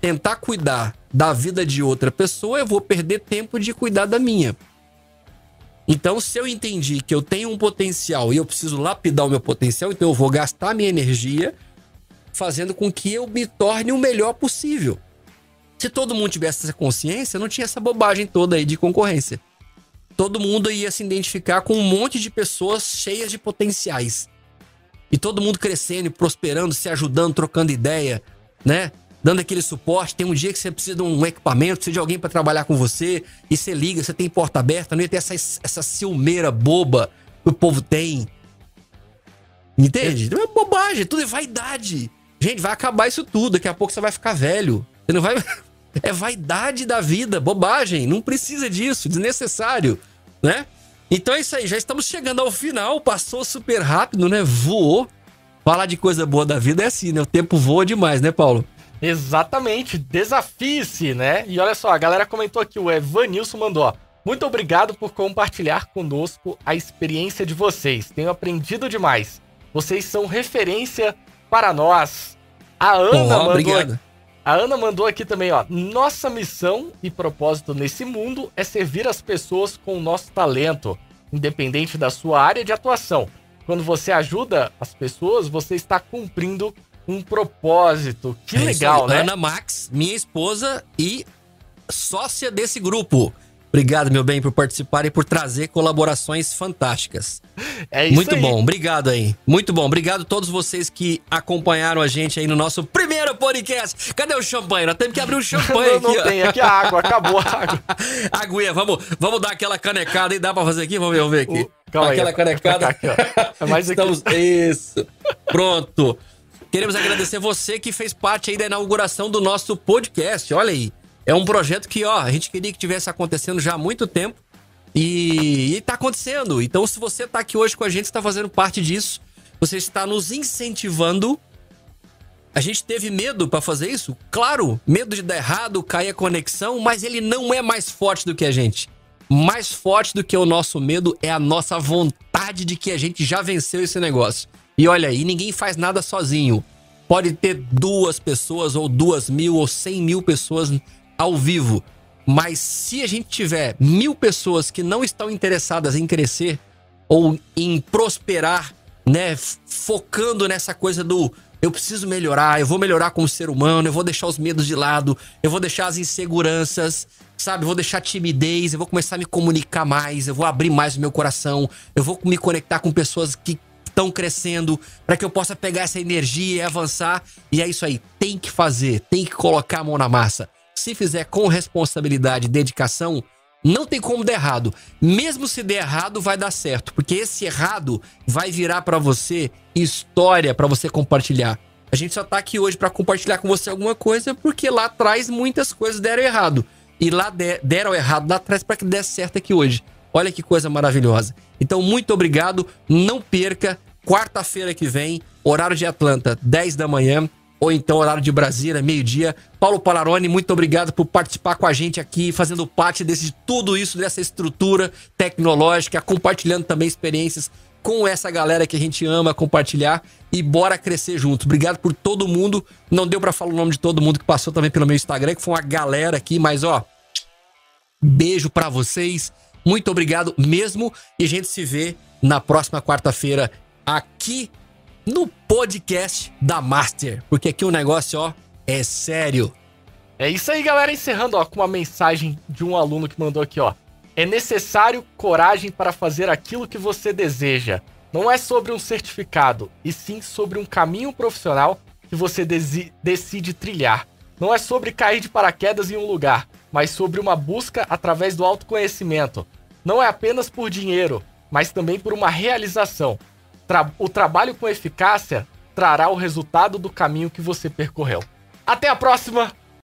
tentar cuidar da vida de outra pessoa, eu vou perder tempo de cuidar da minha. Então, se eu entendi que eu tenho um potencial e eu preciso lapidar o meu potencial, então eu vou gastar minha energia fazendo com que eu me torne o melhor possível. Se todo mundo tivesse essa consciência, não tinha essa bobagem toda aí de concorrência. Todo mundo ia se identificar com um monte de pessoas cheias de potenciais. E todo mundo crescendo, prosperando, se ajudando, trocando ideia, né? Dando aquele suporte. Tem um dia que você precisa de um equipamento, precisa de alguém para trabalhar com você, e você liga, você tem porta aberta, não ia ter essa, essa ciumeira boba que o povo tem. Entende? É bobagem, tudo é vaidade. Gente, vai acabar isso tudo, daqui a pouco você vai ficar velho. Você não vai. É vaidade da vida, bobagem, não precisa disso, desnecessário, né? Então é isso aí, já estamos chegando ao final, passou super rápido, né? Voou. Falar de coisa boa da vida é assim, né? O tempo voa demais, né, Paulo? Exatamente, desafie-se, né? E olha só, a galera comentou aqui, o Evanilson mandou, ó. Muito obrigado por compartilhar conosco a experiência de vocês. Tenho aprendido demais. Vocês são referência para nós. A Ana oh, mandou. Obrigado. A Ana mandou aqui também, ó. Nossa missão e propósito nesse mundo é servir as pessoas com o nosso talento, independente da sua área de atuação. Quando você ajuda as pessoas, você está cumprindo um propósito. Que é legal, né? Ana Max, minha esposa e sócia desse grupo. Obrigado, meu bem, por participar e por trazer colaborações fantásticas. É isso Muito aí. bom, obrigado aí. Muito bom, obrigado a todos vocês que acompanharam a gente aí no nosso primeiro podcast. Cadê o champanhe? Nós temos que abrir o champanhe não, aqui. Não tem, aqui a água, acabou a água. Aguinha, vamos, vamos dar aquela canecada aí, dá pra fazer aqui? Vamos ver, vamos ver aqui. Calma aquela aí, canecada. Aqui, ó. É mais aqui. Estamos... Isso, pronto. Queremos agradecer você que fez parte aí da inauguração do nosso podcast, olha aí. É um projeto que, ó, a gente queria que tivesse acontecendo já há muito tempo. E, e tá acontecendo. Então, se você tá aqui hoje com a gente, está fazendo parte disso. Você está nos incentivando. A gente teve medo para fazer isso? Claro, medo de dar errado, cair a conexão, mas ele não é mais forte do que a gente. Mais forte do que o nosso medo é a nossa vontade de que a gente já venceu esse negócio. E olha aí, ninguém faz nada sozinho. Pode ter duas pessoas, ou duas mil, ou cem mil pessoas ao vivo. Mas se a gente tiver mil pessoas que não estão interessadas em crescer ou em prosperar, né, focando nessa coisa do eu preciso melhorar, eu vou melhorar como ser humano, eu vou deixar os medos de lado, eu vou deixar as inseguranças, sabe? Eu vou deixar timidez, eu vou começar a me comunicar mais, eu vou abrir mais o meu coração, eu vou me conectar com pessoas que estão crescendo para que eu possa pegar essa energia e avançar. E é isso aí, tem que fazer, tem que colocar a mão na massa se fizer com responsabilidade e dedicação, não tem como dar errado. Mesmo se der errado, vai dar certo, porque esse errado vai virar para você história para você compartilhar. A gente só tá aqui hoje para compartilhar com você alguma coisa, porque lá atrás muitas coisas deram errado. E lá de, deram errado lá atrás para que desse certo aqui hoje. Olha que coisa maravilhosa. Então, muito obrigado. Não perca, quarta-feira que vem, horário de Atlanta, 10 da manhã ou então horário de Brasília, meio-dia. Paulo Palaroni, muito obrigado por participar com a gente aqui, fazendo parte desse tudo isso, dessa estrutura tecnológica, compartilhando também experiências com essa galera que a gente ama compartilhar e bora crescer junto. Obrigado por todo mundo. Não deu para falar o nome de todo mundo que passou também pelo meu Instagram, que foi uma galera aqui, mas ó, beijo para vocês. Muito obrigado mesmo e a gente se vê na próxima quarta-feira aqui no podcast da Master, porque aqui o negócio, ó, é sério. É isso aí, galera, encerrando, ó, com uma mensagem de um aluno que mandou aqui, ó. É necessário coragem para fazer aquilo que você deseja. Não é sobre um certificado, e sim sobre um caminho profissional que você decide trilhar. Não é sobre cair de paraquedas em um lugar, mas sobre uma busca através do autoconhecimento. Não é apenas por dinheiro, mas também por uma realização tra o trabalho com eficácia trará o resultado do caminho que você percorreu. Até a próxima!